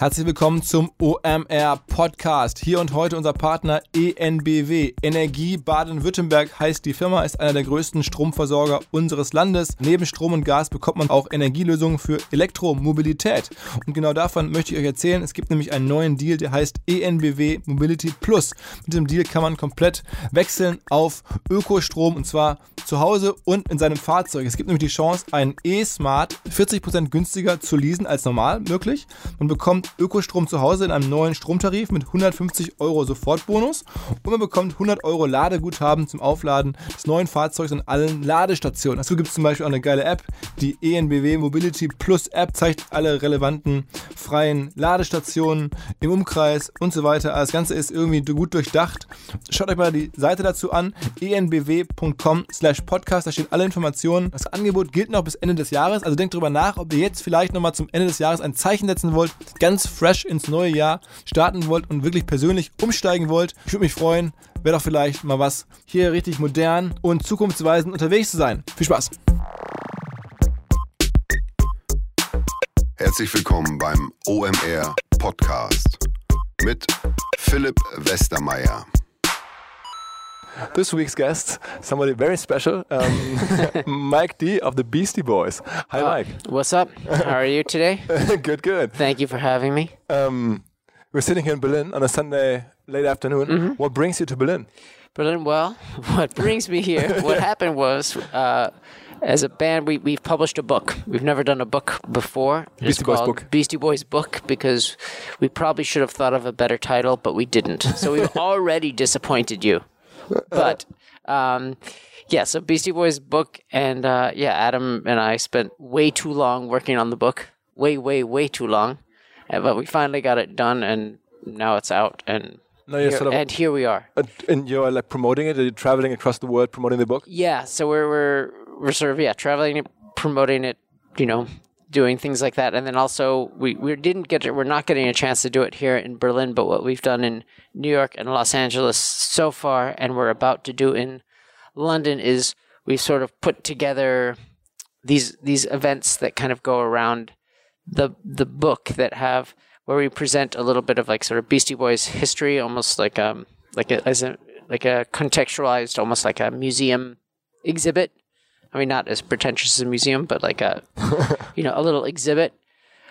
Herzlich willkommen zum OMR Podcast. Hier und heute unser Partner ENBW. Energie Baden-Württemberg heißt die Firma, ist einer der größten Stromversorger unseres Landes. Neben Strom und Gas bekommt man auch Energielösungen für Elektromobilität. Und genau davon möchte ich euch erzählen. Es gibt nämlich einen neuen Deal, der heißt ENBW Mobility Plus. Mit diesem Deal kann man komplett wechseln auf Ökostrom und zwar zu Hause und in seinem Fahrzeug. Es gibt nämlich die Chance, einen E-Smart 40% günstiger zu leasen als normal möglich. Man bekommt Ökostrom zu Hause in einem neuen Stromtarif mit 150 Euro Sofortbonus und man bekommt 100 Euro Ladeguthaben zum Aufladen des neuen Fahrzeugs an allen Ladestationen. Dazu gibt es zum Beispiel auch eine geile App. Die ENBW Mobility Plus App zeigt alle relevanten freien Ladestationen im Umkreis und so weiter. Das Ganze ist irgendwie gut durchdacht. Schaut euch mal die Seite dazu an, enbw.com slash podcast, da stehen alle Informationen. Das Angebot gilt noch bis Ende des Jahres, also denkt darüber nach, ob ihr jetzt vielleicht nochmal zum Ende des Jahres ein Zeichen setzen wollt. Ganz ganz fresh ins neue Jahr starten wollt und wirklich persönlich umsteigen wollt, ich würde mich freuen, wäre doch vielleicht mal was, hier richtig modern und zukunftsweisend unterwegs zu sein. Viel Spaß! Herzlich willkommen beim OMR Podcast mit Philipp Westermeier. This week's guest, somebody very special, um, Mike D of the Beastie Boys. Hi, uh, Mike. What's up? How are you today? good, good. Thank you for having me. Um, we're sitting here in Berlin on a Sunday late afternoon. Mm-hmm. What brings you to Berlin? Berlin, well, what brings me here, what happened was, uh, as a band, we, we've published a book. We've never done a book before. Beastie Boys book. Beastie Boys book because we probably should have thought of a better title, but we didn't. So we've already disappointed you. but um, yeah, so Beastie Boys book, and uh, yeah, Adam and I spent way too long working on the book, way, way, way too long, uh, but we finally got it done, and now it's out, and no, here, sort of, and here we are. And you're like promoting it. Are you traveling across the world promoting the book? Yeah, so we're we're we're sort of yeah traveling, promoting it, you know, doing things like that. And then also we, we didn't get we're not getting a chance to do it here in Berlin, but what we've done in New York and Los Angeles so far, and we're about to do in London is we sort of put together these these events that kind of go around the the book that have where we present a little bit of like sort of Beastie Boys history, almost like um like a as a like a contextualized, almost like a museum exhibit I mean, not as pretentious as a museum, but like a, you know, a little exhibit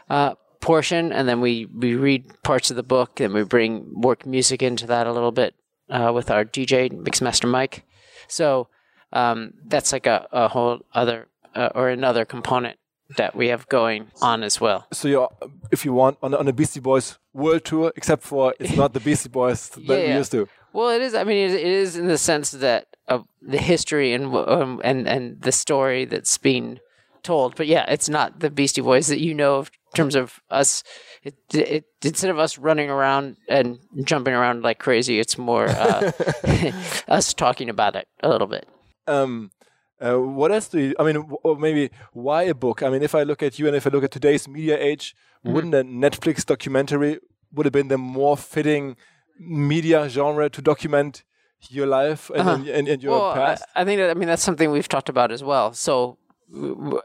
uh, portion, and then we we read parts of the book, and we bring work music into that a little bit uh, with our DJ Mixmaster Mike. So um, that's like a, a whole other uh, or another component that we have going on as well. So you, if you want, on on a Beastie Boys world tour, except for it's not the Beastie Boys that yeah, we used to. Well, it is. I mean, it, is in the sense that of the history and um, and and the story that's being told. But yeah, it's not the Beastie Boys that you know of in terms of us. It, it, instead of us running around and jumping around like crazy, it's more uh, us talking about it a little bit. Um, uh, what else do you, I mean, or maybe why a book? I mean, if I look at you and if I look at today's media age, mm-hmm. wouldn't a Netflix documentary would have been the more fitting media genre to document your life and, uh-huh. and, and, your well, past? I, I, think that, I mean, that's something we've talked about as well. So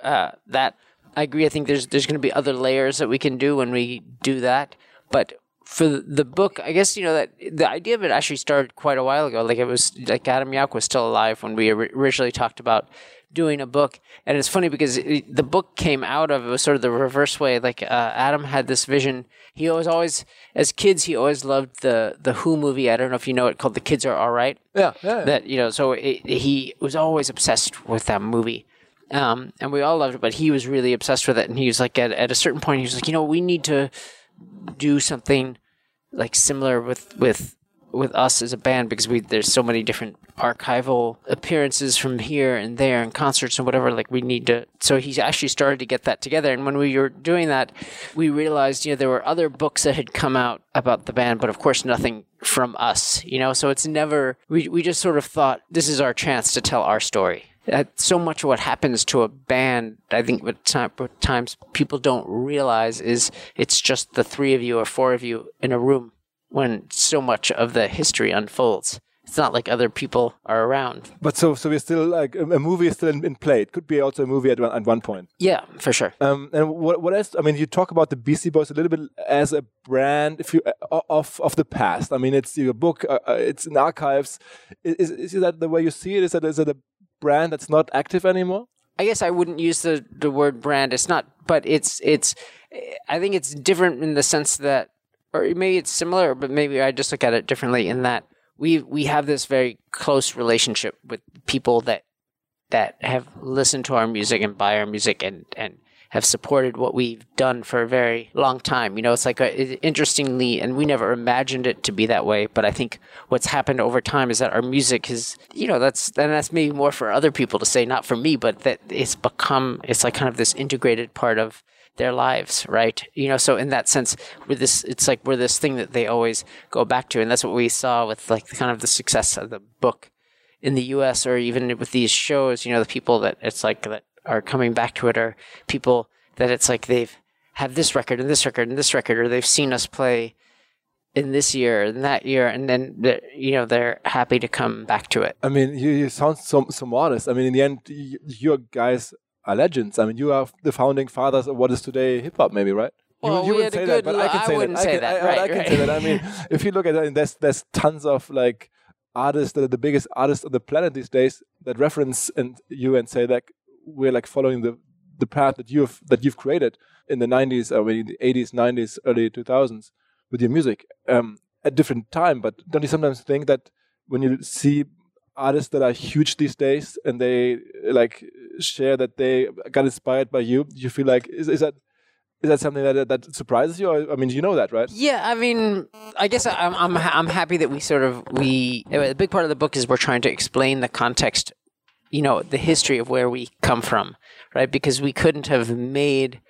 uh, that, I agree. I think there's, there's going to be other layers that we can do when we do that. But for the book, I guess you know that the idea of it actually started quite a while ago. Like it was like Adam Yauch was still alive when we originally talked about doing a book, and it's funny because it, the book came out of it was sort of the reverse way. Like uh, Adam had this vision. He always, always, as kids, he always loved the the Who movie. I don't know if you know it, called The Kids Are All Right. Yeah, yeah. yeah. That you know, so it, he was always obsessed with that movie. Um, and we all loved it, but he was really obsessed with it. And he was like, at, at a certain point, he was like, you know, we need to do something like similar with with with us as a band because we there's so many different archival appearances from here and there and concerts and whatever like we need to so he actually started to get that together. And when we were doing that we realized you know there were other books that had come out about the band but of course nothing from us you know? So it's never we, we just sort of thought this is our chance to tell our story. Uh, so much of what happens to a band, I think, what times people don't realize is it's just the three of you or four of you in a room when so much of the history unfolds. it's not like other people are around. But so so we're still like a, movie is still in, in play. It could be also a movie at one, at one point. Yeah, for sure. Um, and what what else? I mean, you talk about the Beastie Boys a little bit as a brand, if you uh, of of the past. I mean, it's your book, uh, uh, it's in archives. Is, is that the way you see it? Is that is it a brand that's not active anymore? I guess I wouldn't use the the word brand. It's not, but it's it's. I think it's different in the sense that, or maybe it's similar, but maybe I just look at it differently in that we we have this very close relationship with people that that have listened to our music and buy our music and and have supported what we've done for a very long time. You know, it's like a, it, interestingly, and we never imagined it to be that way. But I think what's happened over time is that our music has, you know, that's and that's maybe more for other people to say, not for me, but that it's become it's like kind of this integrated part of their lives, right? You know, so in that sense, we're this, it's like we're this thing that they always go back to, and that's what we saw with like the kind of the success of the book in the U.S. or even with these shows. You know, the people that it's like that are coming back to it are people that it's like they've had this record and this record and this record, or they've seen us play in this year and that year, and then you know they're happy to come back to it. I mean, you, you sound so so modest. I mean, in the end, you guys are legends. I mean, you are the founding fathers of what is today hip hop, maybe, right? Well, you, you wouldn't say that, but I can say I that. Say I, that. I, right, I, can right. say that. I mean, if you look at it, there's there's tons of like artists that are the biggest artists on the planet these days that reference and you and say like we're like following the the path that you've that you've created in the 90s, I mean, the 80s, 90s, early 2000s with your music um, at different time. But don't you sometimes think that when you see artists that are huge these days and they like share that they got inspired by you Do you feel like is, is that is that something that that surprises you? I mean you know that right? Yeah i mean i guess i'm i'm i'm happy that we sort of we a big part of the book is we're trying to explain the context you know the history of where we come from right? Because we couldn't have made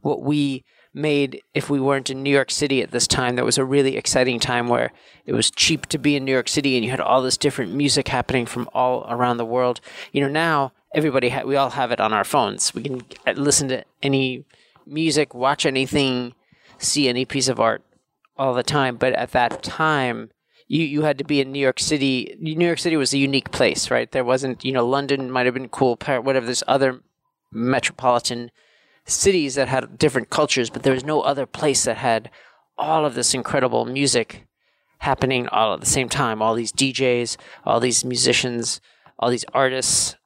what we made if we weren't in New York City at this time. That was a really exciting time where it was cheap to be in New York City and you had all this different music happening from all around the world. You know, now everybody, ha- we all have it on our phones. We can listen to any music, watch anything, see any piece of art all the time. But at that time, you, you had to be in New York City. New York City was a unique place, right? There wasn't, you know, London might have been cool, whatever. this other metropolitan cities that had different cultures, but there was no other place that had all of this incredible music happening all at the same time. All these DJs, all these musicians, all these artists,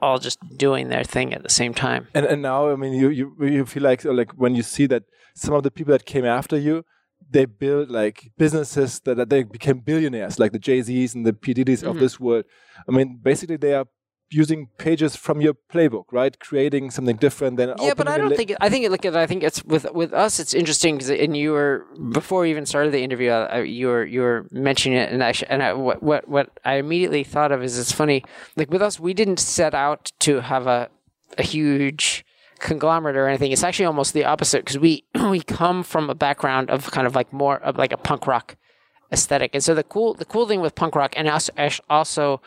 all just doing their thing at the same time. And and now, I mean, you you you feel like like when you see that some of the people that came after you, they built like businesses that, that they became billionaires, like the Jay Z's and the P Diddy's mm -hmm. of mm-hmm. this world. I mean, basically, they are using pages from your playbook, right? Creating something different than yeah. But I don't think it, I think it, look at I think it's with with us. It's interesting because and you were before we even started the interview, uh, you were you were mentioning it, and I and I, what what what I immediately thought of is it's funny. Like with us, we didn't set out to have a a huge conglomerate or anything. It's actually almost the opposite because we we come from a background of kind of like more of like a punk rock aesthetic, and so the cool the cool thing with punk rock and also also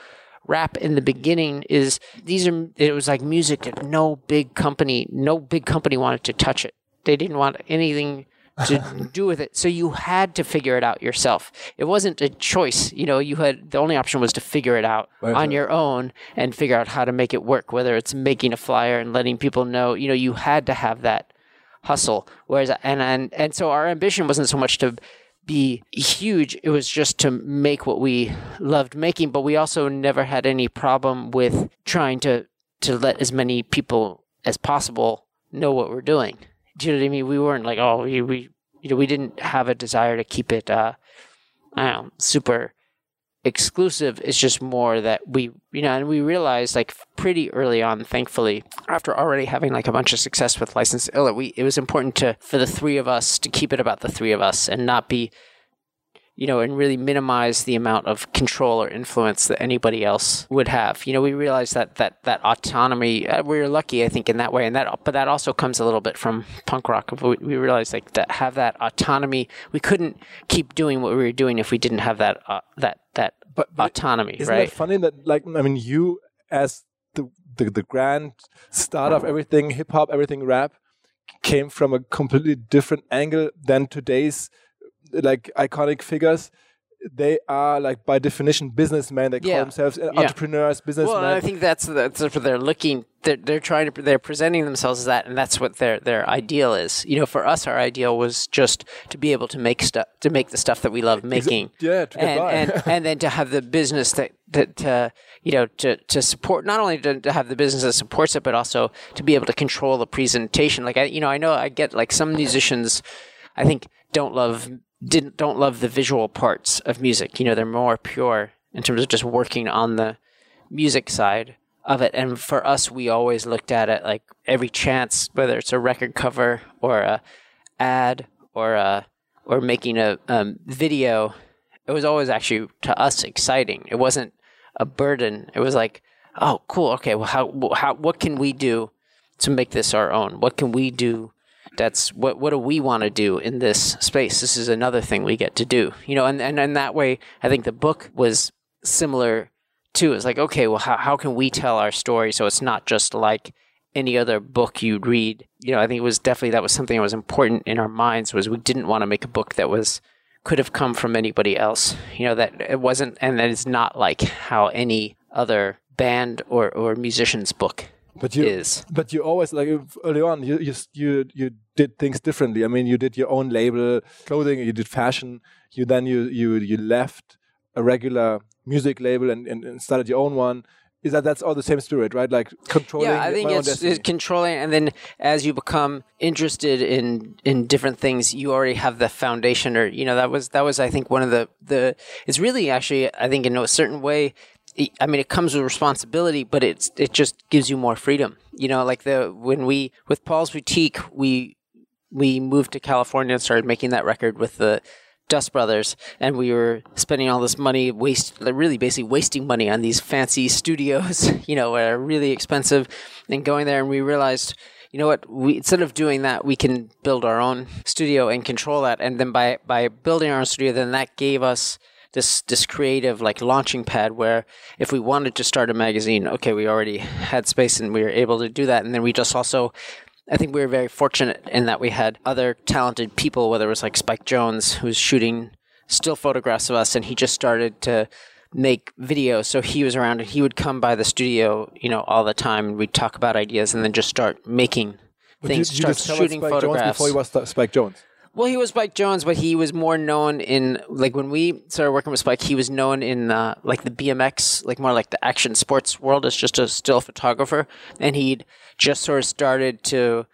rap in the beginning is these are it was like music that no big company no big company wanted to touch it. They didn't want anything to do with it. So you had to figure it out yourself. It wasn't a choice you know you had the only option was to figure it out right. on your own and figure out how to make it work whether it's making a flyer and letting people know you know you had to have that hustle. Whereas and and, and so our ambition wasn't so much to be huge. It was just to make what we loved making, but we also never had any problem with trying to to let as many people as possible know what we're doing. Do you know what I mean? We weren't like, oh, we, we you know, we didn't have a desire to keep it, uh, I don't know, super exclusive. It's just more that we, you know, and we realized like pretty early on, thankfully, after already having like a bunch of success with License Ill, we it was important to for the three of us to keep it about the three of us and not be you know, and really minimize the amount of control or influence that anybody else would have. You know, we realize that that that autonomy. Uh, we are lucky, I think, in that way, and that but that also comes a little bit from punk rock. We, we realized like that have that autonomy. We couldn't keep doing what we were doing if we didn't have that uh, that that but, but autonomy. Isn't right? it funny that like I mean, you as the the, the grand start of everything hip hop, everything rap, came from a completely different angle than today's like iconic figures they are like by definition businessmen. They call Yeah. themselves uh, Yeah. entrepreneurs, businessmen. Well, I think that's that's what they're looking. They're, they're trying to. They're presenting themselves as that, and that's what their their ideal is. You know, for us, our ideal was just to be able to make stuff, to make the stuff that we love making. yeah, to and, and and then to have the business that that uh, you know to to support not only to, to have the business that supports it, but also to be able to control the presentation. Like I, you know, I know I get like some musicians, I think don't love didn't don't love the visual parts of music. You know, they're more pure in terms of just working on the music side of it. And for us, we always looked at it like every chance, whether it's a record cover or a ad or a or making a um, video. It was always actually to us exciting. It wasn't a burden. It was like, oh, cool. Okay, well, how how what can we do to make this our own? What can we do? That's what what do we want to do in this space? This is another thing we get to do. You know, and and, and that way, I think the book was similar too. It's like, okay, well, how, how can we tell our story so it's not just like any other book you'd read? You know, I think it was definitely that was something that was important in our minds was we didn't want to make a book that was could have come from anybody else. You know, that it wasn't, and that it's not like how any other band or, or musician's book but you, is. but you always like early on. You you you you did things differently. I mean, you did your own label, clothing. You did fashion. You then you you you left a regular music label and, and, and started your own one. Is that that's all the same spirit, right? Like controlling. yeah, I think it's, it's controlling, and then as you become interested in in different things, you already have the foundation, or you know that was that was I think one of the the. It's really actually I think in a certain way. I mean, it comes with responsibility, but it's it just gives you more freedom. You know, like the when we with Paul's boutique, we we moved to California and started making that record with the Dust Brothers, and we were spending all this money, waste, really basically wasting money on these fancy studios, you know, that are really expensive, and going there, and we realized, you know what, we instead of doing that, we can build our own studio and control that, and then by by building our own studio, then that gave us this this creative like launching pad where if we wanted to start a magazine, okay, we already had space and we were able to do that, and then we just also I think we were very fortunate in that we had other talented people, whether it was like Spike Jonze, who's shooting still photographs of us, and he just started to make videos. So he was around and he would come by the studio, you know, all the time, and we'd talk about ideas and then just start making But you, things, you start shooting Spike Jonze photographs. before he was Spike Jonze. Well, he was Spike Jonze, but he was more known in like when we started working with Spike. He was known in uh, like the BMX, like more like the action sports world as just a still photographer, and he'd just sort of started to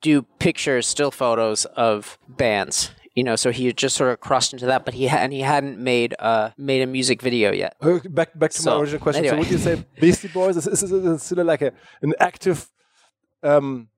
do pictures, still photos of bands. You know, so he had just sort of crossed into that, but he ha- and he hadn't made uh made a music video yet. Back back to my original question. So would you say Beastie Boys is, is, is, is still like a an active? Um,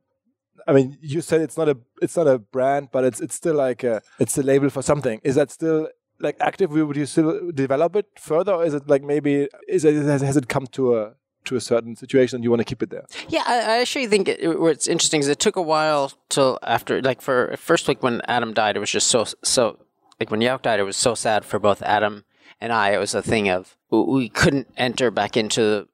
I mean, you said it's not a it's not a brand, but it's it's still like a it's a label for something. Is that still like active? Would you still develop it further, or is it like maybe is it has, it come to a to a certain situation and you want to keep it there? Yeah, I, I actually think it, it- what's interesting is it took a while till after, like for first week when Adam died, it was just so so like when Yauch died, it was so sad for both Adam and I. It was a thing of we couldn't enter back into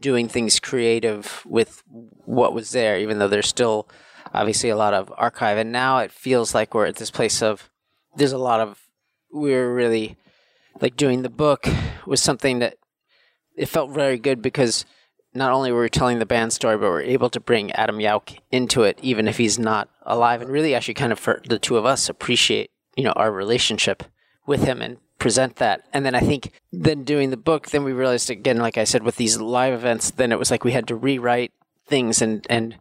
doing things creative with what was there, even though there's still obviously a lot of archive. And now it feels like we're at this place of there's a lot of we're really like doing the book was something that it felt very good because not only were we telling the band story, but we're able to bring Adam Yauch into it, even if he's not alive, and really actually kind of for the two of us appreciate you know our relationship with him and present that. And then I think then doing the book, then we realized again, like I said, with these live events, then it was like we had to rewrite things and and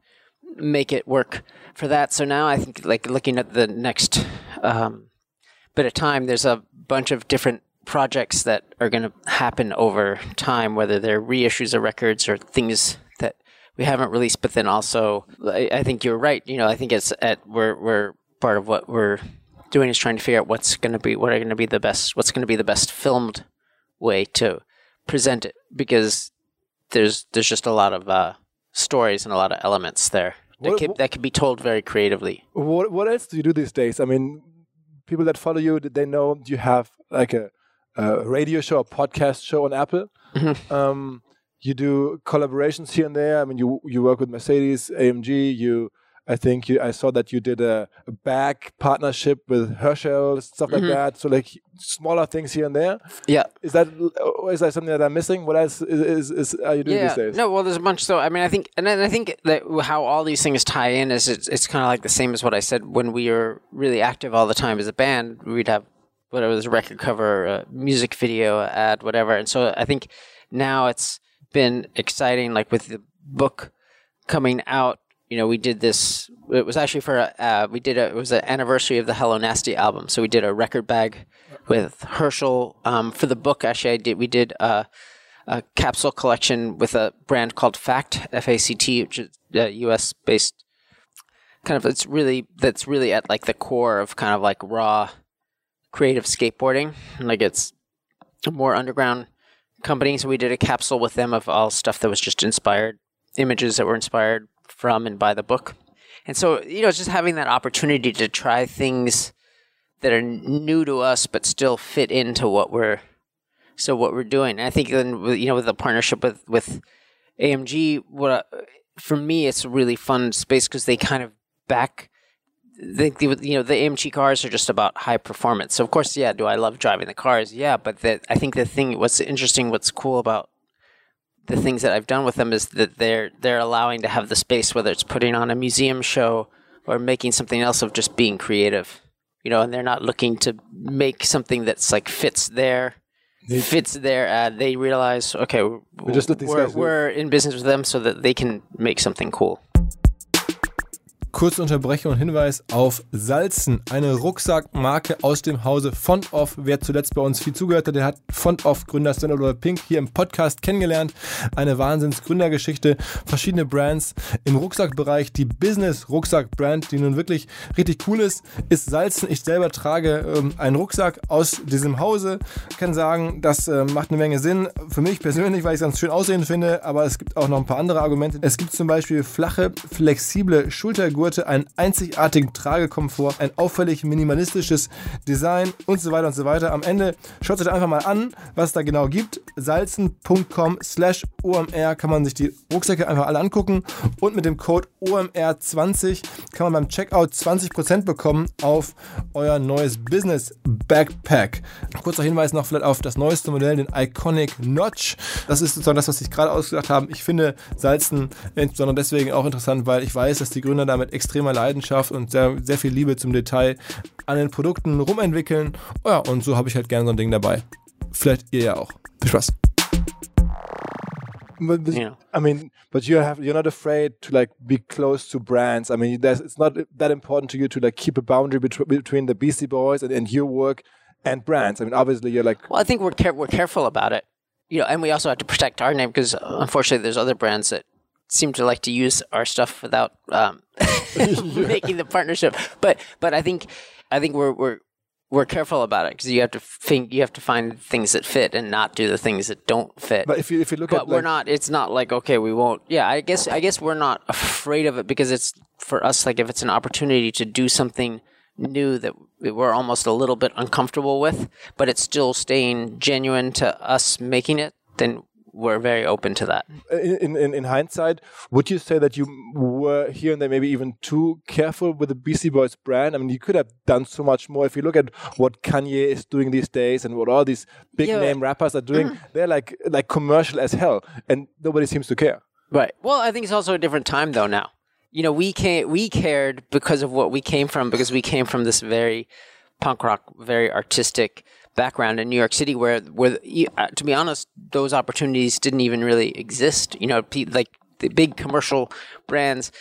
make it work for that. So now I think like looking at the next um, bit of time, there's a bunch of different projects that are going to happen over time, whether they're reissues of records or things that we haven't released. But then also, I, I think you're right. You know, I think it's at we're we're part of what we're doing is trying to figure out what's going to be what are going to be the best what's going to be the best filmed way to present it because there's there's just a lot of uh, stories and a lot of elements there that What- can, that can be told very creatively. What what else do you do these days? I mean, people that follow you, they know you have like a, a radio show, a podcast show on Apple. Mhm. Um, you do collaborations here and there. I mean, you you work with Mercedes, AMG. You I think you, I saw that you did a, a bag partnership with Herschel, stuff like Mm-hmm. that. So like smaller things here and there. Yeah. Is that is that something that I'm missing? What else is, is, is are you doing yeah, these days? No, well, there's a bunch. So, I mean, I think, and then I think that how all these things tie in is it's, it's kind of like the same as what I said when we were really active all the time as a band. We'd have whatever was a record cover, a music video, ad, whatever. And so I think now it's been exciting, like with the book coming out. You know, we did this. It was actually for a, uh, we did a. It was an anniversary of the Hello Nasty album, so we did a record bag with Herschel um, for the book. Actually, I did. We did. Uh, a capsule collection with a brand called Fact F A C T, which is a U.S. based kind of. It's really that's really at like the core of kind of like raw creative skateboarding. Like it's a more underground company. So we did a capsule with them of all stuff that was just inspired, images that were inspired from and by the book. And so you know, just having that opportunity to try things that are new to us but still fit into what we're so what we're doing. And I think then you know with the partnership with with AMG, what I- for me it's a really fun space because they kind of back. They, you know the AMG cars are just about high performance. So of course, yeah, do I love driving the cars? Yeah, but that I think the thing what's interesting, what's cool about the things that I've done with them is that they're they're allowing to have the space, whether it's putting on a museum show or making something else of just being creative, you know, and they're not looking to make something that's like fits their fits their ad. They realize, okay, we just we're, guys do it. we're in business with them so that they can make something cool. Kurze Unterbrechung und Hinweis auf Salzen, eine Rucksackmarke aus dem Hause Fontoff. Wer zuletzt bei uns viel zugehört hat, der hat Fontoff-Gründer Sven Oliver Pink hier im Podcast kennengelernt. Eine Wahnsinns-Gründergeschichte, verschiedene Brands im Rucksackbereich. Die Business-Rucksack-Brand, die nun wirklich richtig cool ist, ist Salzen. Ich selber trage ähm, einen Rucksack aus diesem Hause. kann sagen, das äh, macht eine Menge Sinn. Für mich persönlich, weil ich es ganz schön aussehen finde, aber es gibt auch noch ein paar andere Argumente. Es gibt zum Beispiel flache, flexible Schultergurte, einen einzigartigen Tragekomfort, ein auffällig minimalistisches Design und so weiter und so weiter. Am Ende schaut euch einfach mal an, was es da genau gibt. Salzen.com slash OMR kann man sich die Rucksäcke einfach alle angucken und mit dem Code OMR20 kann man beim Checkout 20% bekommen auf euer neues Business Backpack. Kurzer Hinweis noch vielleicht auf das neueste Modell, den Iconic Notch. Das ist sozusagen das, was ich gerade ausgedacht habe. Ich finde Salzen insbesondere deswegen auch interessant, weil ich weiß, dass die Gründer da mit extremer Leidenschaft und sehr, sehr viel Liebe zum Detail an den Produkten rumentwickeln. Oh ja, und so habe ich halt gerne so ein Ding dabei. Vielleicht ihr ja auch. Viel Spaß. But, but- Yeah. I mean, but you have you're not afraid to like be close to brands. I mean, there's, it's not that important to you to like keep a boundary between between the Beastie Boys and, and your work and brands. I mean, obviously you're like Well, I think we're care- we're careful about it, you know, and we also have to protect our name because unfortunately, there's other brands that seem to like to use our stuff without um, making the partnership. But but I think I think we're we're we're careful about it because you have to think you have to find things that fit and not do the things that don't fit. But if you if you look but at we're like, not. It's not like okay, we won't. Yeah, I guess I guess we're not afraid of it because it's for us. Like if it's an opportunity to do something new that we're almost a little bit uncomfortable with, but it's still staying genuine to us making it, then we're very open to that. in, in in hindsight, would you say that you were here and there maybe even too careful with the Beastie Boys brand? I mean, you could have done so much more. If you look at what Kanye is doing these days and what all these big Yeah. name rappers are doing, they're like like commercial as hell, and nobody seems to care. Right. Well, I think it's also a different time though now. You know, we came, we cared because of what we came from because we came from this very punk rock, very artistic background in New York City where where uh, to be honest, those opportunities didn't even really exist. You know, like the big commercial brands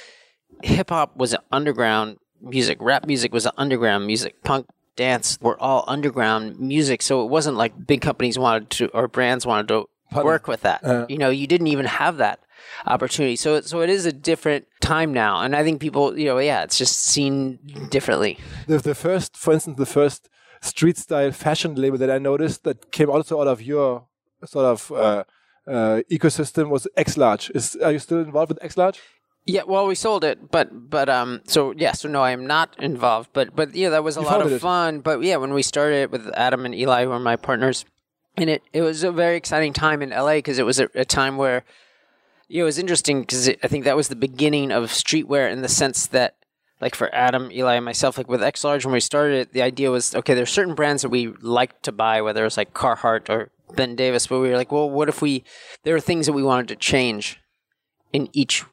hip hop was underground music, rap music was underground music, punk dance were all underground music. So it wasn't like big companies wanted to or brands wanted to work with that. you know, you didn't even have that opportunity. So so it is a different time now, and I think people, you know, yeah, it's just seen differently. The, the first, for instance, the first street style fashion label that I noticed that came also out of your sort of uh, uh, ecosystem was X Large. Is are you still involved with X Large? Yeah, well, we sold it, but but um, so yeah, so no, I am not involved, but but yeah, that was a You lot of it. fun. But yeah, when we started with Adam and Eli, who are my partners, and it it was a very exciting time in LA because it was a, a time where Yeah, it was interesting because I think that was the beginning of streetwear in the sense that, like for Adam, Eli, and myself, like with X Large, when we started it, the idea was okay, there's certain brands that we liked to buy, whether it was like Carhartt or Ben Davis, but we were like, well, what if we, there are things that we wanted to change in each,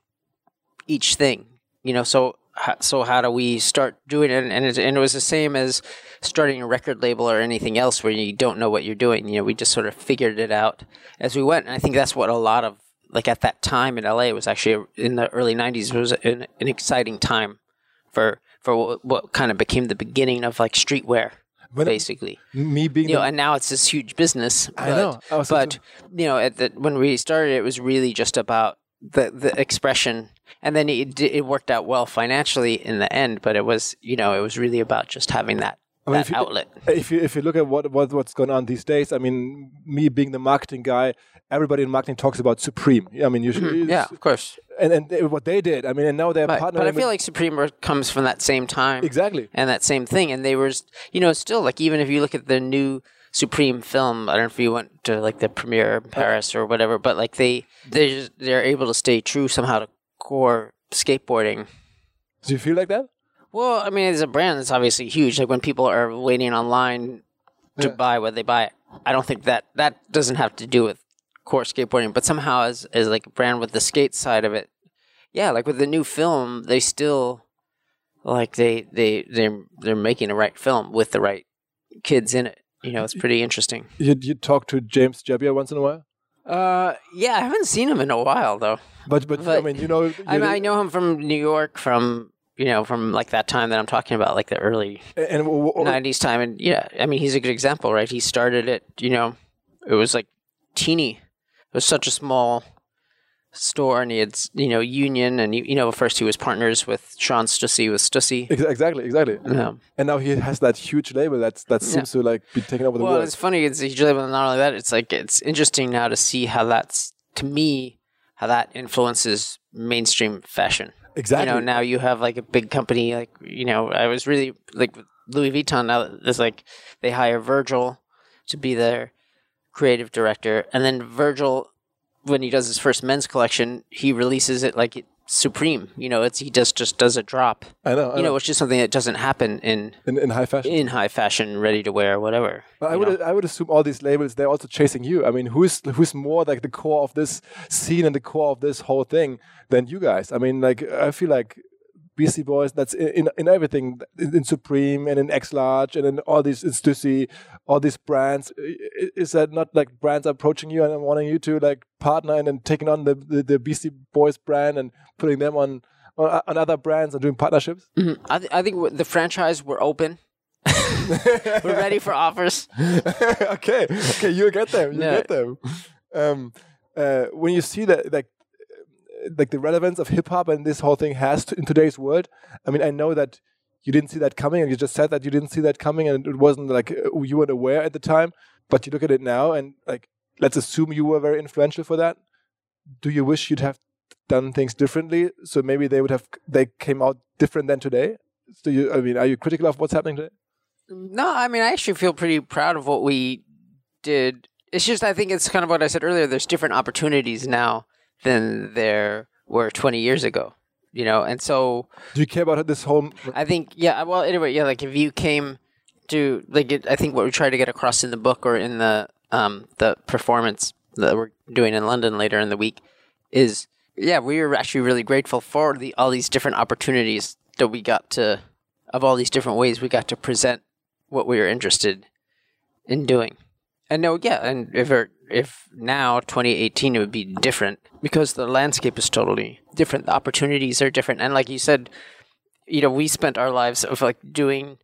each thing, you know, so, so how do we start doing it? And it, and it was the same as starting a record label or anything else where you don't know what you're doing. You know, we just sort of figured it out as we went. And I think that's what a lot of like at that time in LA was actually in the early 90s it was an, an exciting time for for what, what kind of became the beginning of like streetwear When- uh, basically. Me being You know, and now it's this huge business. But, I know. I but you know, at the, when we started, it was really just about the the expression, and then it it worked out well financially in the end. But it was you know, it was really about just having that I mean, that if you- outlet. if you if you look at what, what what's going on these days, I mean, me being the marketing guy, everybody in marketing talks about Supreme. I mean, you should, Mm-hmm. Yeah, of course. and and they- what they did. I mean, and now they're But, partnering. but I feel like Supreme comes from that same time. exactly. and that same thing. And they were, you know, still like even if you look at the new Supreme film, I don't know if you went to like the premiere in Paris or whatever, but like they they they're able to stay true somehow to core skateboarding. Do you feel like that? Well, I mean, as a brand, it's obviously huge. Like when people are waiting online to Yeah. buy what they buy, I don't think that that doesn't have to do with core skateboarding, but somehow as as like a brand with the skate side of it, yeah, like with the new film, they still like they they they they're making the right film with the right kids in it. You know, it's pretty interesting. You you talk to James Jebbia once in a while, Uh, yeah, I haven't seen him in a while though. but but, I mean, you know, I mean, know- I know him from New York, from you know, from like that time that I'm talking about, like the early and w- w- 90s time and yeah i mean he's a good example right he started it you know it was like teeny was such a small store and he had you know union and you know first he was partners with shawn stussy with stussy exactly, exactly. yeah. And now he has that huge label that's that seems to like be taking over the well world. Well it's funny it's a huge label and not only that it's like it's interesting now to see how that's to me how that influences mainstream fashion exactly. you know now you have like a big company like you know i was really like louis vuitton now there's like they hire virgil to be their creative director and then virgil when he does his first men's collection he releases it like supreme you know it's he just just does a drop I know. I you know which is something that doesn't happen in in, in high fashion. in high fashion ready to wear whatever But I would know? I would assume all these labels they're also chasing you. I mean, who's who's more like the core of this scene and the core of this whole thing than you guys? I mean, like I feel like Beastie Boys. That's in in, in everything in, in Supreme and in X Large and in all these in Stussy, all these brands. Is that not like brands approaching you and wanting you to like partner and then taking on the the, the Beastie Boys brand and putting them on on, on other brands and doing partnerships? Mhm. I, th- I think the franchise we're open we're ready for offers okay, okay, you'll get them. You No. get them. Um, uh, when you see that, like, like the relevance of hip hop and this whole thing has to, in today's world. I mean, I know that you didn't see that coming, and you just said that you didn't see that coming, and it wasn't like you weren't aware at the time. But you look at it now, and like, let's assume you were very influential for that. Do you wish you'd have done things differently, so maybe they would have they came out different than today? So you, I mean, are you critical of what's happening today? No, I mean, I actually feel pretty proud of what we did. It's just, I think it's kind of what I said earlier. There's different opportunities now than there were 20 years ago, you know? And so Do you care about this whole? I think, yeah, well, anyway, yeah, like if you came to, like, it, I think what we try to get across in the book or in the, um, the performance that we're doing in London later in the week is, yeah, we were actually really grateful for the, all these different opportunities that we got to, of all these different ways we got to present what we were interested in doing. And no, yeah, and if if now 2018 it would be different because the landscape is totally different. The opportunities are different, and like you said, you know, we spent our lives of like doing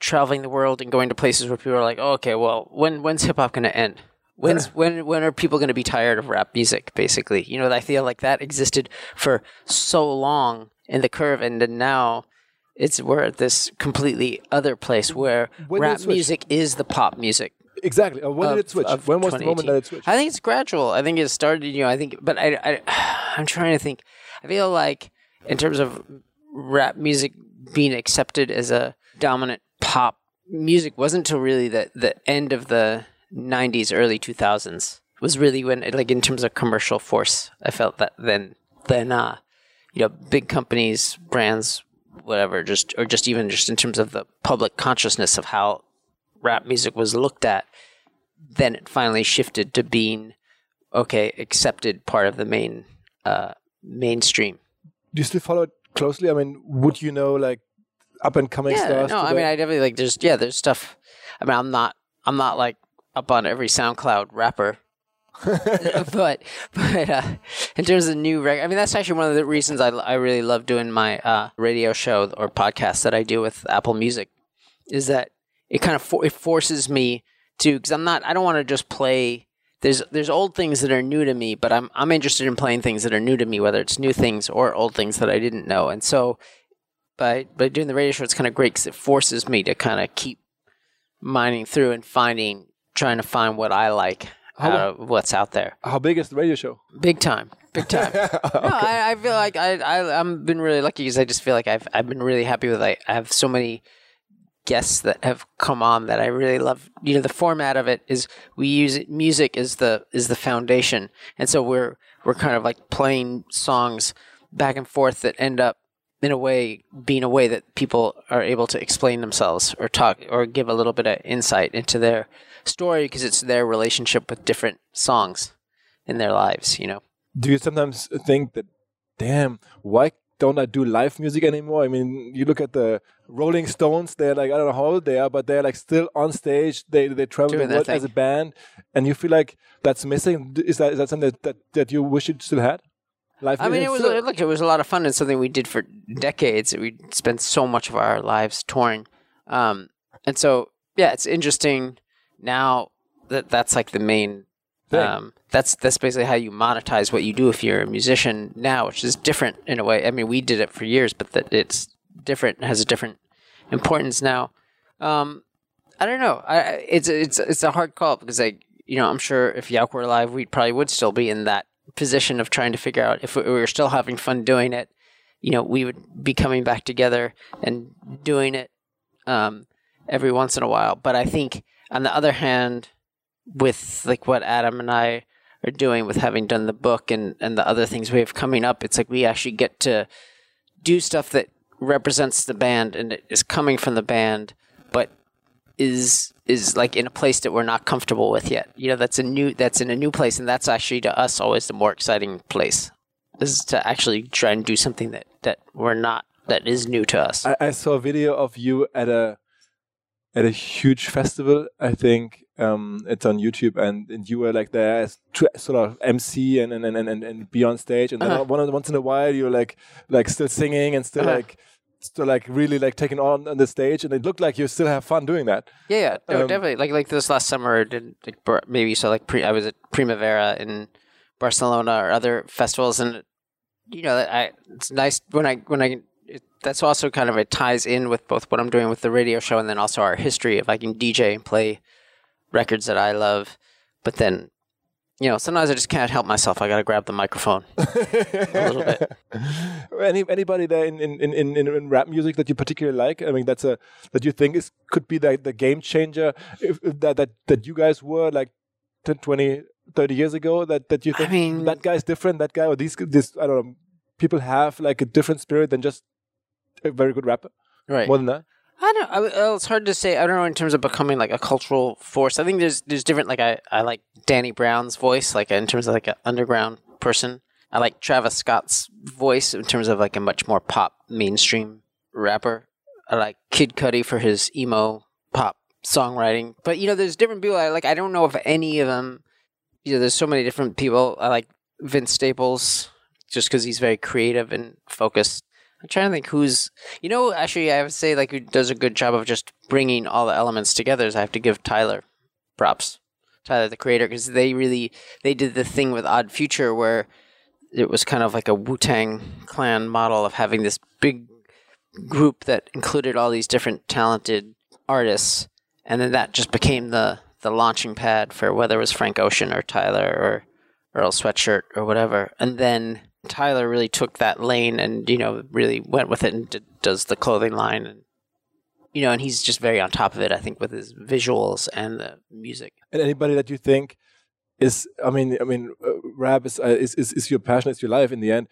traveling the world and going to places where people are like, oh, okay, well, when when's hip hop going to end? When's when when are people going to be tired of rap music? Basically, you know, I feel like that existed for so long in the curve, and then now it's we're at this completely other place where When rap music is the pop music. Exactly. Uh, when of- did it switch? When was the moment that it switched? I think it's gradual. I think it started, you know, I think, but I, I, I'm trying to think. I feel like in terms of rap music being accepted as a dominant pop music wasn't until really the, the end of the 90s, early 2000s was really when like in terms of commercial force, I felt that then then uh you know big companies, brands, whatever, just or just even just in terms of the public consciousness of how rap music was looked at, then it finally shifted to being okay, accepted part of the main uh mainstream. Do you still follow it closely? I mean, would you know like up and coming yeah, stars? No, I mean I definitely like there's yeah, there's stuff I mean I'm not I'm not like up on every SoundCloud rapper. but but uh, in terms of new record, I mean that's actually one of the reasons I, I really love doing my uh, radio show or podcast that I do with Apple Music, is that it kind of for, it forces me to because I'm not I don't want to just play. There's there's old things that are new to me, but I'm I'm interested in playing things that are new to me, whether it's new things or old things that I didn't know. And so by by doing the radio show, it's kind of great because it forces me to kind of keep mining through and finding trying to find what I like How- out of what's out there. How big is the radio show? Big time, big time. No, I, I feel like I, I I'm been really lucky because I just feel like I've I've been really happy with like I have so many guests that have come on that I really love. You know, the format of it is we use it, music is the is the foundation, and so we're we're kind of like playing songs back and forth that end up in a way being a way that people are able to explain themselves or talk or give a little bit of insight into their story because it's their relationship with different songs in their lives you know Do you sometimes think that, damn, why don't I do live music anymore? I mean, you look at the Rolling Stones; they're like I don't know how old they are, but they're like still on stage. They they travel Doing the world as a band, and you feel like that's missing. Is that is that something that that, that you wish you still had? Live I mean, it was still- look, it was a lot of fun and something we did for decades. We spent so much of our lives touring, um, and so yeah, it's interesting now that that's like the main. Um, that's that's basically how you monetize what you do if you're a musician now, which is different in a way. I mean, we did it for years, but that it's different, has a different importance now. Um, I don't know. I, it's it's it's a hard call because I, you know, I'm sure if Yauch were alive, we probably would still be in that position of trying to figure out if we were still having fun doing it. You know, we would be coming back together and doing it um, every once in a while. But I think, on the other hand, with like what Adam and I are doing with having done the book and and the other things we have coming up, it's like we actually get to do stuff that represents the band and it is coming from the band, but is is like in a place that we're not comfortable with yet. You know, that's a new that's in a new place, and that's actually to us always the more exciting place is to actually try and do something that that we're not that is new to us. I, I saw a video of you at a at a huge festival. I think um, it's on YouTube, and, and you were like there as tr- sort of MC and and, and, and, and be on stage, and then Uh-huh. once in a while you're like like still singing and still Uh-huh. like still like really like taking on on the stage, and it looked like you still have fun doing that. Yeah, yeah, no, Um, definitely. Like like this last summer, did like maybe you saw like pre- I was at Primavera in Barcelona or other festivals, and you know, I it's nice when I when I it, that's also kind of it ties in with both what I'm doing with the radio show and then also our history. If I can DJ and play records that I love, but then you know sometimes I just can't help myself. I got to grab the microphone. a little bit. Any anybody there in, in, in, in, in rap music that you particularly like? I mean, that's a that you think is could be the, the game changer if, if that, that that you guys were like 10, 20, 30 years ago. That that you I think mean- that guy's different. That guy or these this I don't know. People have like a different spirit than just a very good rapper. Right. More than that. I don't. I, it's hard to say. I don't know in terms of becoming like a cultural force. I think there's there's different. Like I I like Danny Brown's voice, like in terms of like an underground person. I like Travis Scott's voice in terms of like a much more pop mainstream rapper. I like Kid Cudi for his emo pop songwriting. But you know, there's different people. I like. I don't know if any of them. You know, there's so many different people. I like Vince Staples just because he's very creative and focused. I'm trying to think who's you know, actually, I would say like who does a good job of just bringing all the elements together. Is I have to give Tyler props, Tyler the creator, because they really they did the thing with Odd Future where it was kind of like a Wu Tang Clan model of having this big group that included all these different talented artists, and then that just became the the launching pad for whether it was Frank Ocean or Tyler or Earl Sweatshirt or whatever, and then. Tyler really took that lane and you know really went with it and d- does the clothing line and you know and he's just very on top of it I think with his visuals and the music. And anybody that you think is I mean I mean uh, rap is, uh, is is is your passion, it's your life in the end.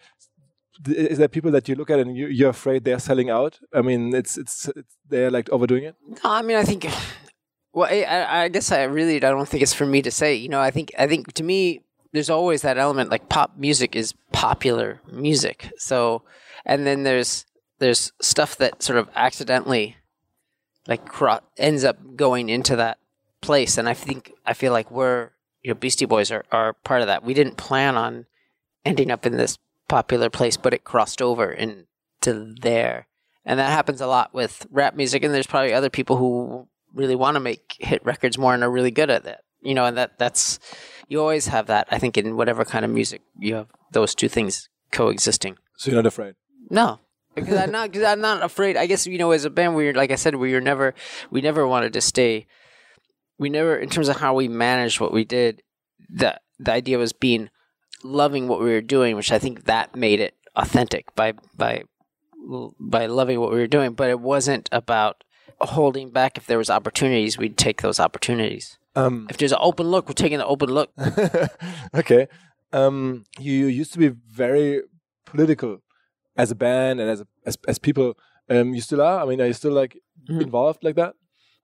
Is there people that you look at and you, you're afraid they're selling out? I mean, it's it's, it's they're like overdoing it. No, I mean I think. Well, I, I guess I really I don't think it's for me to say. You know, I think I think to me there's always that element like pop music is popular music. So, and then there's there's stuff that sort of accidentally like cro- ends up going into that place, and I think I feel like we're you know Beastie Boys are are part of that. We didn't plan on ending up in this popular place, but it crossed over into there, and that happens a lot with rap music. And there's probably other people who really want to make hit records more and are really good at that. You know, and that that's you always have that. I think in whatever kind of music you have those two things coexisting. So you're not afraid? No, because I'm not. Because I'm not afraid. I guess you know, as a band, we are like I said, we were never, we never wanted to stay. We never, in terms of how we managed what we did, the the idea was being loving what we were doing, which I think that made it authentic by by by loving what we were doing. But it wasn't about holding back. If there was opportunities, we'd take those opportunities. Um, if there's an open look, we're taking an open look. okay. Um, you used to be very political as a band and as a, as, as people. Um, you still are. I mean, are you still like mm-hmm. involved like that?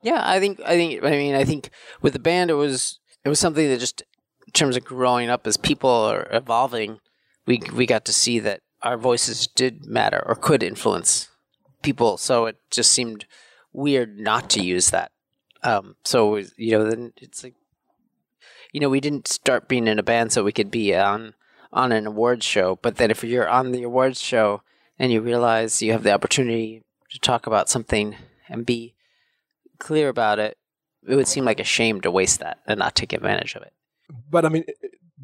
Yeah, I think. I think. I mean, I think with the band, it was it was something that just in terms of growing up as people are evolving, we we got to see that our voices did matter or could influence people. So it just seemed weird not to use that. Um, so you know, then it's like, you know, we didn't start being in a band so we could be on on an awards show. But then if you're on the awards show and you realize you have the opportunity to talk about something and be clear about it, it would seem like a shame to waste that and not take advantage of it. But I mean,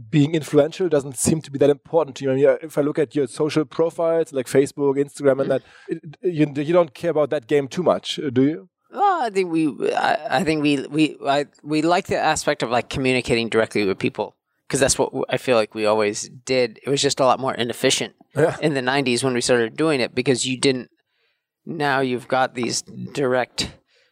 being influential doesn't seem to be that important to you. I mean, if I look at your social profiles like Facebook, Instagram, and that, it, you, you don't care about that game too much, do you? Well, I think we, I, I think we, we, I, we like the aspect of like communicating directly with people because that's what I feel like we always did. It was just a lot more inefficient yeah. in the '90s when we started doing it because you didn't. Now you've got these direct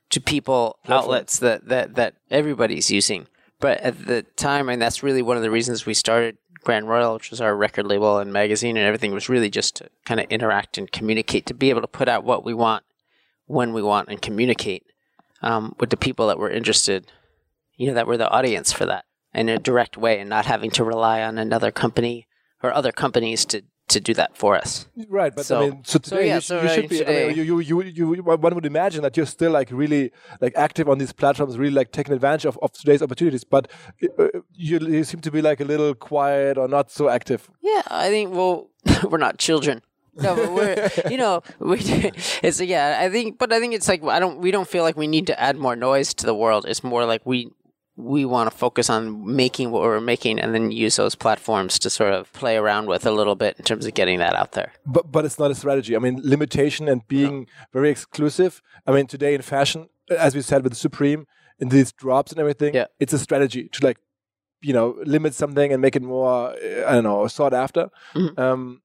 to people outlets that, that that everybody's using. But at the time, and that's really one of the reasons we started Grand Royal, which was our record label and magazine and everything, was really just to kind of interact and communicate, to be able to put out what we want when we want and communicate um, with the people that were interested, you know, that were the audience for that in a direct way and not having to rely on another company or other companies to to do that for us. Right, but so, I mean, so today so yeah, you, so you should be. Today, I mean, you, you, you, you, one would imagine that you're still like really like active on these platforms, really like taking advantage of, of today's opportunities. But uh, you, you seem to be like a little quiet or not so active. Yeah, I think. Well, we're not children no, but we're you know we it's yeah I think but I think it's like I don't we don't feel like we need to add more noise to the world. It's more like we we want to focus on making what we're making and then use those platforms to sort of play around with a little bit in terms of getting that out there. But but it's not a strategy. I mean, limitation and being no. very exclusive. I mean, today in fashion, as we said with Supreme, in these drops and everything, yeah. it's a strategy to like you know limit something and make it more I don't know sought after. Mm-hmm. Um,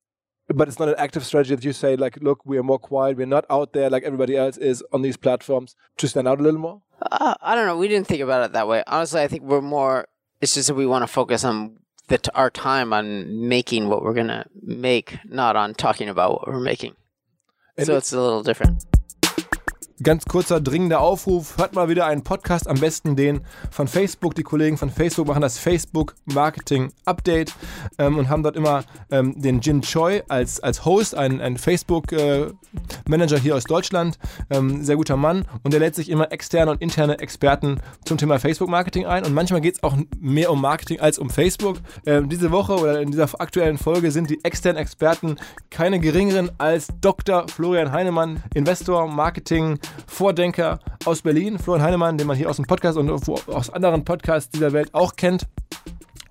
but it's not an active strategy that you say like look we are more quiet we're not out there like everybody else is on these platforms to stand out a little more? Uh, i don't know. We didn't think about it that way. Honestly i think we're more it's just that we want to focus on the t- our time on making what we're gonna make not on talking about what we're making. And so it's a little different Ganz kurzer, dringender Aufruf. Hört mal wieder einen Podcast, am besten den von Facebook. Die Kollegen von Facebook machen das Facebook Marketing Update ähm, und haben dort immer ähm, den Jin Choi als, als Host, ein, ein Facebook-Manager äh, hier aus Deutschland. Ähm, sehr guter Mann. Und der lädt sich immer externe und interne Experten zum Thema Facebook Marketing ein. Und manchmal geht es auch mehr um Marketing als um Facebook. Ähm, diese Woche oder in dieser aktuellen Folge sind die externen Experten keine geringeren als Dr. Florian Heinemann, Investor, Marketing, Vordenker aus Berlin, Florian Heinemann, den man hier aus dem Podcast und aus anderen Podcasts dieser Welt auch kennt.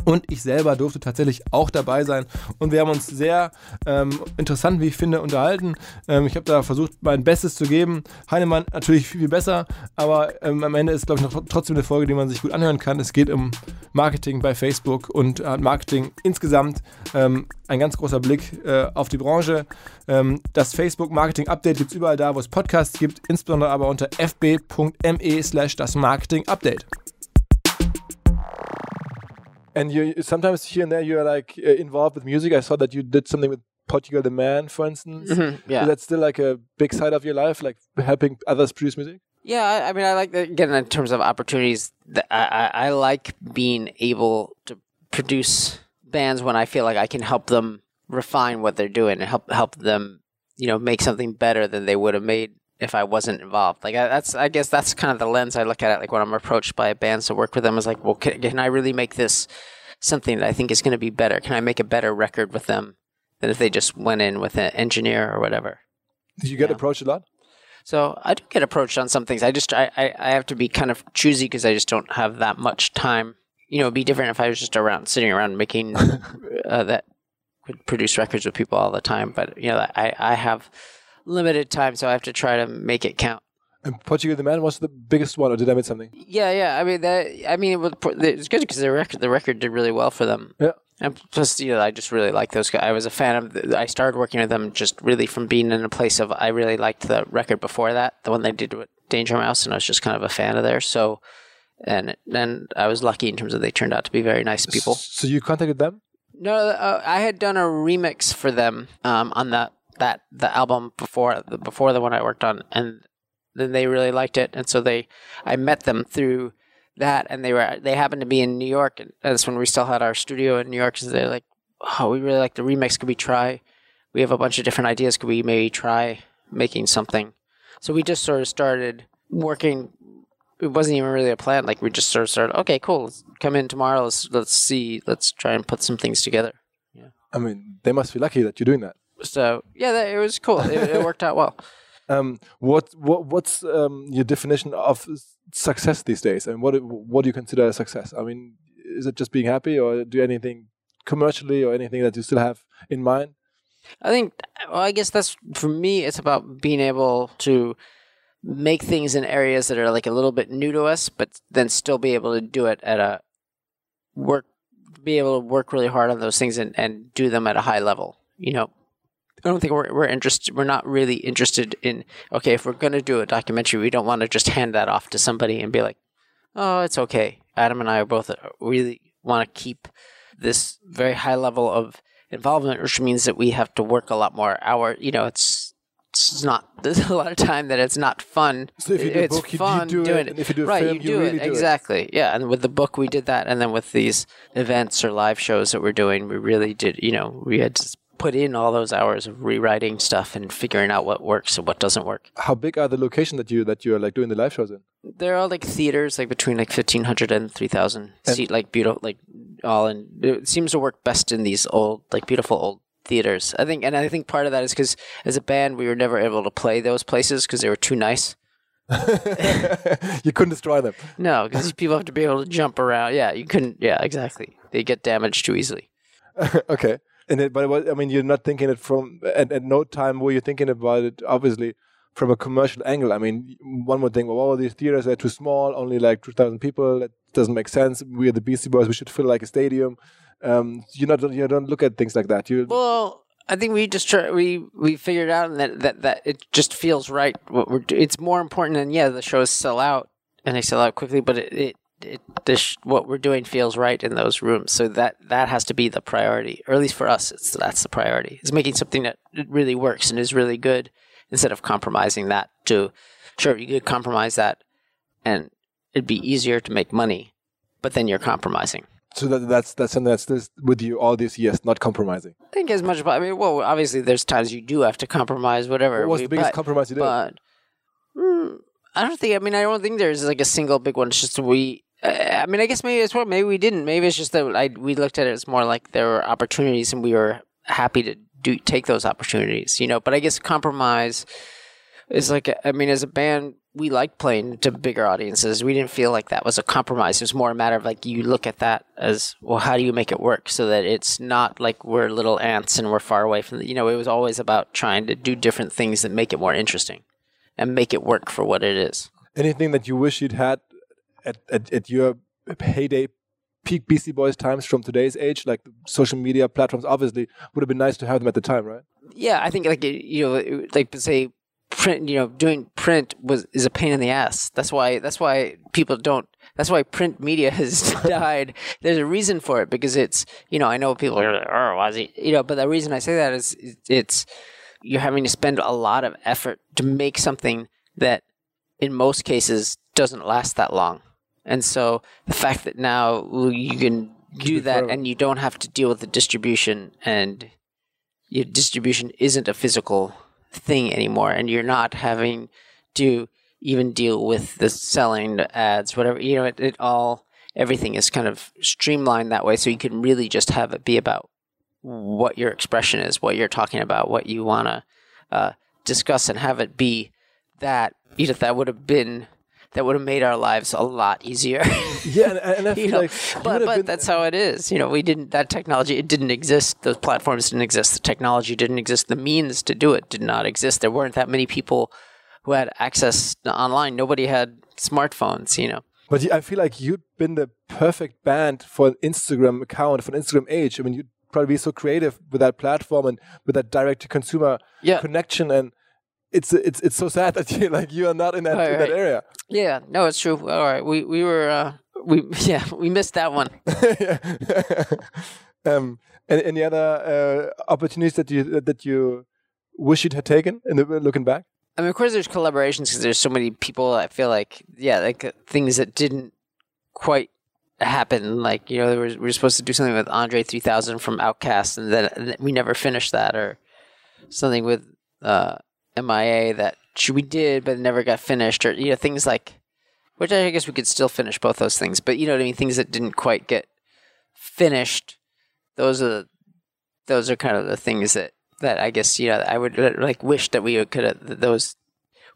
Und ich selber durfte tatsächlich auch dabei sein. Und wir haben uns sehr ähm, interessant, wie ich finde, unterhalten. Ähm, ich habe da versucht, mein Bestes zu geben. Heinemann natürlich viel, viel besser, aber ähm, am Ende ist, glaube ich, noch trotzdem eine Folge, die man sich gut anhören kann. Es geht um Marketing bei Facebook und äh, Marketing insgesamt. Ähm, ein ganz großer Blick äh, auf die Branche. Ähm, das Facebook Marketing Update gibt es überall da, wo es Podcasts gibt, insbesondere aber unter fb.me slash das Marketing Update. And you sometimes here and there you're like uh, involved with music. I saw that you did something with Portugal the Man, for instance. Mm-hmm. Yeah. Is that still like a big side of your life, like helping others produce music? Yeah, I, I mean, I like that, again in terms of opportunities. I, I, I like being able to produce bands when I feel like I can help them refine what they're doing and help help them, you know, make something better than they would have made if I wasn't involved. Like I, that's, I guess that's kind of the lens I look at it. Like when I'm approached by bands to work with them, is like, well, can, can I really make this something that I think is going to be better? Can I make a better record with them than if they just went in with an engineer or whatever? Did you get Yeah. approached a lot? So I do get approached on some things. I just I, I, I have to be kind of choosy because I just don't have that much time. You know, it'd be different if I was just around sitting around making uh, that could produce records with people all the time. But you know, I I have limited time, so I have to try to make it count. And Portugal the Man was the biggest one, or did I miss something? Yeah, yeah. I mean that. I mean it was, it's good because the record the record did really well for them. Yeah. And plus, you know, I just really like those guys. I was a fan of. The, I started working with them just really from being in a place of. I really liked the record before that, the one they did with Danger Mouse, and I was just kind of a fan of theirs. So, and then I was lucky in terms of they turned out to be very nice people. So you contacted them? No, uh, I had done a remix for them um, on that that the album before the before the one I worked on, and then they really liked it, and so they I met them through that, and they were they happened to be in New York, and that's when we still had our studio in New York. So they're like, "Oh, we really like the remix. Could we try? We have a bunch of different ideas. Could we maybe try making something?" So we just sort of started working. It wasn't even really a plan. Like we just sort of started. Okay, cool. Let's come in tomorrow. Let's let's see. Let's try and put some things together. Yeah. I mean, they must be lucky that you're doing that. So yeah, that, it was cool. It, it worked out well. Um, what what what's um, your definition of success these days? And what what do you consider a success? I mean, is it just being happy, or do anything commercially, or anything that you still have in mind? I think. Well, I guess that's for me. It's about being able to make things in areas that are like a little bit new to us, but then still be able to do it at a work. Be able to work really hard on those things and, and do them at a high level. You know, I don't think we're we're interested. We're not really interested in. Okay, if we're going to do a documentary, we don't want to just hand that off to somebody and be like, "Oh, it's okay." Adam and I are both uh, really want to keep this very high level of involvement, which means that we have to work a lot more Our, You know, it's it's not. There's a lot of time that it's not fun. So if you do a it's book, you- you fun doing it, and if you do a right, film, you you do really it do it. exactly. Yeah, and with the book we did that, and then with these events or live shows that we're doing, we really did. You know, we had to put in all those hours of rewriting stuff and figuring out what works and what doesn't work. How big are the locations that you that you are like doing the live shows in? They're all like theaters, like between like fifteen hundred and three thousand And- seat, like beautiful, like all in. It seems to work best in these old, like beautiful old theaters. I think, and I think part of that is because as a band, we were never able to play those places because they were too nice. you couldn't destroy them. No, because people have to be able to jump around. Yeah, you couldn't. Yeah, exactly. They get damaged too easily. okay. And it, but what, I mean, you're not thinking it from at, at no time were you thinking about it. Obviously, from a commercial angle. I mean, one would think, well, all these theaters are too small, only like two thousand people. That doesn't make sense. We are the Beastie Boys. We should fill like a stadium. Um, you not you don't look at things like that. You Well, I think we just try, we we figured out that that that it just feels right. What we're it's more important than yeah, the shows sell out and they sell out quickly, but it. it it, this what we're doing feels right in those rooms, so that that has to be the priority, or at least for us, it's that's the priority. Is making something that really works and is really good, instead of compromising that. To sure, you could compromise that, and it'd be easier to make money, but then you're compromising. so that, that's that's something that's this with you all these years, not compromising. I think as much as I mean, well, obviously there's times you do have to compromise, whatever. What was we- the biggest but, compromise you did? but mm, I don't think. I mean, I don't think there's like a single big one. It's just we. Uh, I mean, I guess maybe it's what maybe we didn't. Maybe it's just that I we looked at it as more like there were opportunities, and we were happy to do take those opportunities. You know, but I guess compromise is like I mean, as a band, we liked playing to bigger audiences. We didn't feel like that was a compromise. It was more a matter of like you look at that as well. How do you make it work so that it's not like we're little ants and we're far away from the, you know. It was always about trying to do different things that make it more interesting and make it work for what it is. Anything that you wish you'd had at, at, at your heyday, peak Beastie Boys times from today's age, like social media platforms, obviously would have been nice to have them at the time, right? Yeah, I think like you know, like say print. You know, doing print was is a pain in the ass. That's why that's why people don't that's why print media has died. There's a reason for it because it's you know I know people are like, oh why is he you know but the reason I say that is it's you're having to spend a lot of effort to make something that in most cases doesn't last that long. And so the fact that now you can do that and you don't have to deal with the distribution and your distribution isn't a physical thing anymore and you're not having to even deal with the selling the ads whatever you know it, it all everything is kind of streamlined that way. So you can really just have it be about what your expression is what you're talking about what you want to uh, discuss and have it be that you know that would have been that would have made our lives a lot easier. yeah, and, and I feel know, like, but but been... that's how it is. You know, we didn't that technology. It didn't exist. Those platforms didn't exist. The technology didn't exist. The means to do it did not exist. There weren't that many people who had access online. Nobody had smartphones. You know. But I feel like you'd been the perfect band for an Instagram account, for an Instagram age. I mean, you'd probably be so creative with that platform and with that direct to consumer yeah. connection and it's it's it's so sad that you like you are not in that right, in that area. Yeah, no, it's true. All right, we we were uh, we yeah we missed that one. um, and any other uh, opportunities that you that you wish you'd had taken in the, looking back? I mean, of course, there's collaborations because there's so many people. I feel like yeah, like uh, things that didn't quite happen. Like you know, we were supposed to do something with Andre 3000 from OutKast, and then we never finished that, or something with. Uh, MIA that we did but never got finished, or you know things like, which I guess we could still finish both those things, but you know what I mean, things that didn't quite get finished. Those are the, those are kind of the things that that I guess you know I would uh, like wish that we could have those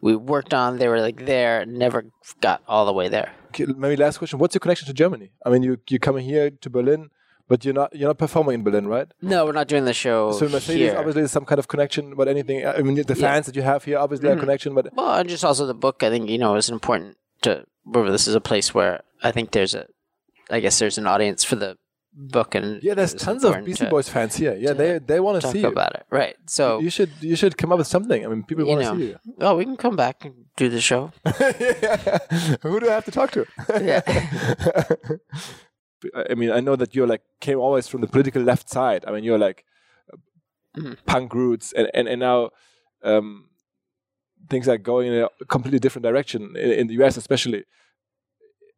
we worked on. They were like there, never got all the way there. Okay, maybe last question: What's your connection to Germany? I mean, you you coming here to Berlin but you're not you're not performing in Berlin, right? No, we're not doing the show. So Mercedes here. obviously there's some kind of connection, but anything. I mean, the fans that you have here obviously mm-hmm. a connection, but well, and just also the book. I think you know is important to. Remember, this is a place where I think there's a, I guess there's an audience for the book and yeah there's tons of beastie boys fans here yeah they they want to see you. about it right so you should you should come up with something i mean people want to see you oh we can come back and do the show yeah. who do i have to talk to yeah I mean, I know that you're like came always from the political left side. I mean, you're like mm-hmm. punk roots, and and, and now um, things are going in a completely different direction in, in the US, especially.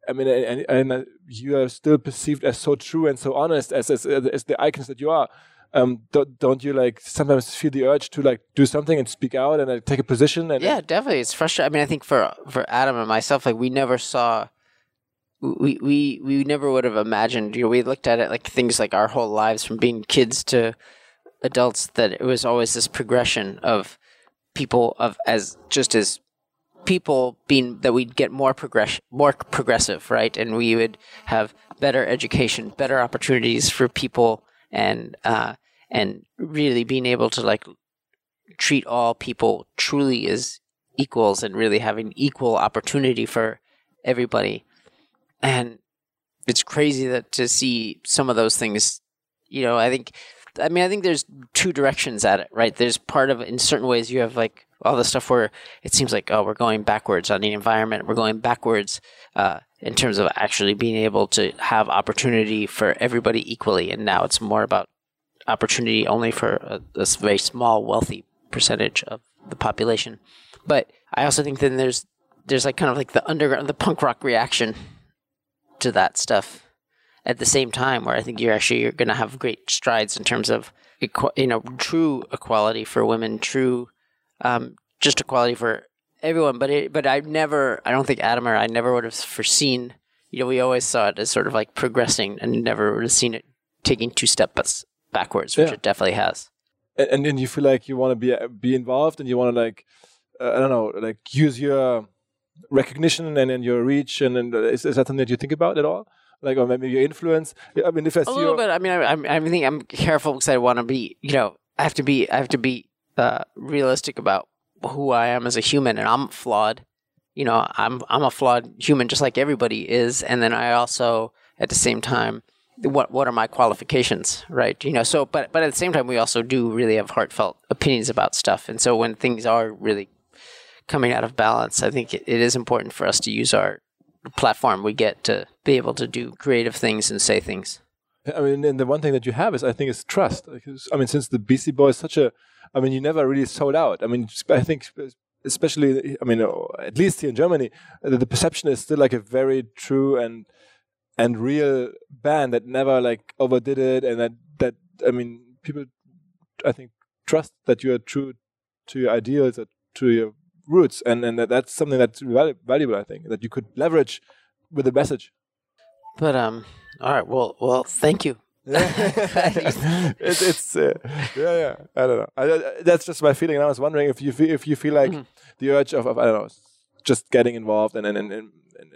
I mean, and, and, uh, you are still perceived as so true and so honest as as, as the icons that you are. Um, don't, don't you like sometimes feel the urge to like do something and speak out and uh, take a position? And yeah, definitely. It's frustrating. I mean, I think for for Adam and myself, like we never saw we we we never would have imagined. You know, we looked at it like things like our whole lives from being kids to adults. That it was always this progression of people of as just as people being that we'd get more progress more progressive, right? And we would have better education, better opportunities for people, and uh, and really being able to like treat all people truly as equals and really having equal opportunity for everybody and it's crazy that to see some of those things. You know, I think, I mean, I think there's two directions at it, right? There's part of in certain ways you have like all the stuff where it seems like oh we're going backwards on the environment, we're going backwards uh, in terms of actually being able to have opportunity for everybody equally, and now it's more about opportunity only for a, a very small wealthy percentage of the population. But I also think then there's there's like kind of like the underground, the punk rock reaction to that stuff at the same time where I think you're actually you're going to have great strides in terms of you know true equality for women, true um, just equality for everyone. But it, but I never I don't think Adam or I never would have foreseen. You know, we always saw it as sort of like progressing, and never would have seen it taking two steps backwards, which yeah. it definitely has. And then you feel like you want to be be involved, and you want to like uh, I don't know, like use your recognition and, and your reach and, and is, is that something that you think about at all? Like or maybe your influence? I mean if i see a little bit. I mean i i, I think i'm careful because i want to be you know i have to be i have to be uh, realistic about who i am as a human and i'm flawed. You know i'm i'm a flawed human just like everybody is and then i also at the same time what what are my qualifications right? You know so but but at the same time we also do really have heartfelt opinions about stuff and so when things are really coming out of balance, I think it, it is important for us to use our platform we get to be able to do creative things and say things. I mean, and the one thing that you have is, I think, is trust. I mean, since the Beastie Boys, such a, I mean, you never really sold out. I mean, I think, especially, I mean, oh, at least here in Germany, the perception is still like a very true and and real band that never like overdid it, and that that I mean, people, I think, trust that you are true to your ideals, or to your roots, and and that, that's something that's valuable. I think that you could leverage with the message. But um, all right. Well, well, thank you. it, it's uh, yeah, yeah. I don't know. I, I, that's just my feeling. And I was wondering if you feel, if you feel like mm-hmm. the urge of, of I don't know, just getting involved and and, and, and, and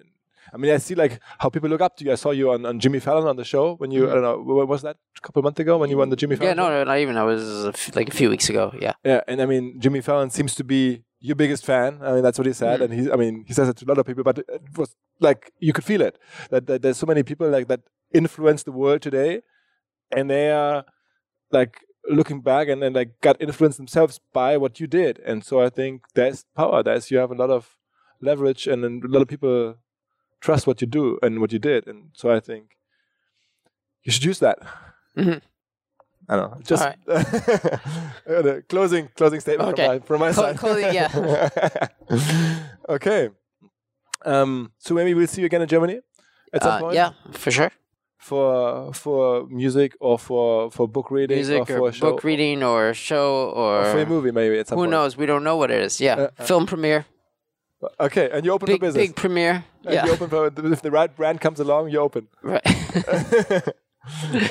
I mean, I see like how people look up to you. I saw you on, on Jimmy Fallon on the show when you, mm-hmm. I don't know, what was that a couple months ago when you won the Jimmy Fallon? Yeah, no, no, not even. I was a f- like a few weeks ago. Yeah. Yeah. And I mean, Jimmy Fallon seems to be your biggest fan. I mean, that's what he said. Mm-hmm. And he, I mean, he says it to a lot of people, but it was like, you could feel it that, that there's so many people like that influence the world today and they are like looking back and then like got influenced themselves by what you did. And so I think there's power. There's, you have a lot of leverage and a lot of people trust what you do and what you did. And so I think you should use that. Mm-hmm. I don't know. Just right. closing closing statement okay. from my from my Cl- side. Closing, yeah. okay. Um, so maybe we'll see you again in Germany at some uh, point. Yeah, for sure. For for music or for for book reading music or, for or book reading or show or, or, for a movie maybe at some Who point. knows? We don't know what it is. Yeah, uh, uh, film premiere. Okay, and you open big, for business. Big premiere. And yeah. You open for if the right brand comes along, you open. Right.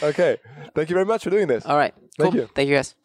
okay. Thank you very much for doing this. All right. Cool. Thank you. Thank you guys.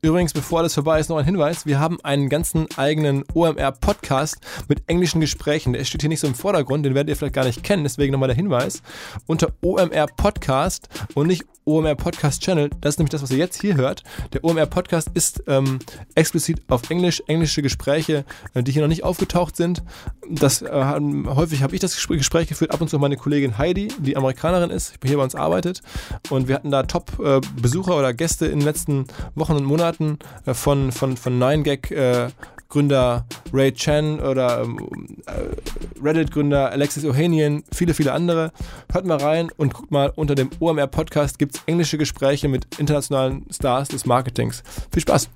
Übrigens, bevor alles vorbei ist, noch ein Hinweis. Wir haben einen ganzen eigenen OMR-Podcast mit englischen Gesprächen. Der steht hier nicht so im Vordergrund, den werdet ihr vielleicht gar nicht kennen, deswegen nochmal der Hinweis. Unter OMR Podcast und nicht OMR Podcast Channel, das ist nämlich das, was ihr jetzt hier hört. Der OMR Podcast ist ähm, explizit auf Englisch, englische Gespräche, äh, die hier noch nicht aufgetaucht sind. Das, äh, häufig habe ich das Gespräch geführt, ab und zu meine Kollegin Heidi, die Amerikanerin ist, hier bei uns arbeitet. Und wir hatten da Top-Besucher äh, oder Gäste in den letzten Wochen und Monaten äh, von, von, von 9gag äh, Gründer Ray Chen oder ähm, äh, Reddit-Gründer Alexis Ohanian, viele, viele andere. Hört mal rein und guckt mal, unter dem OMR Podcast gibt es englische Gespräche mit internationalen Stars des Marketings. Viel Spaß!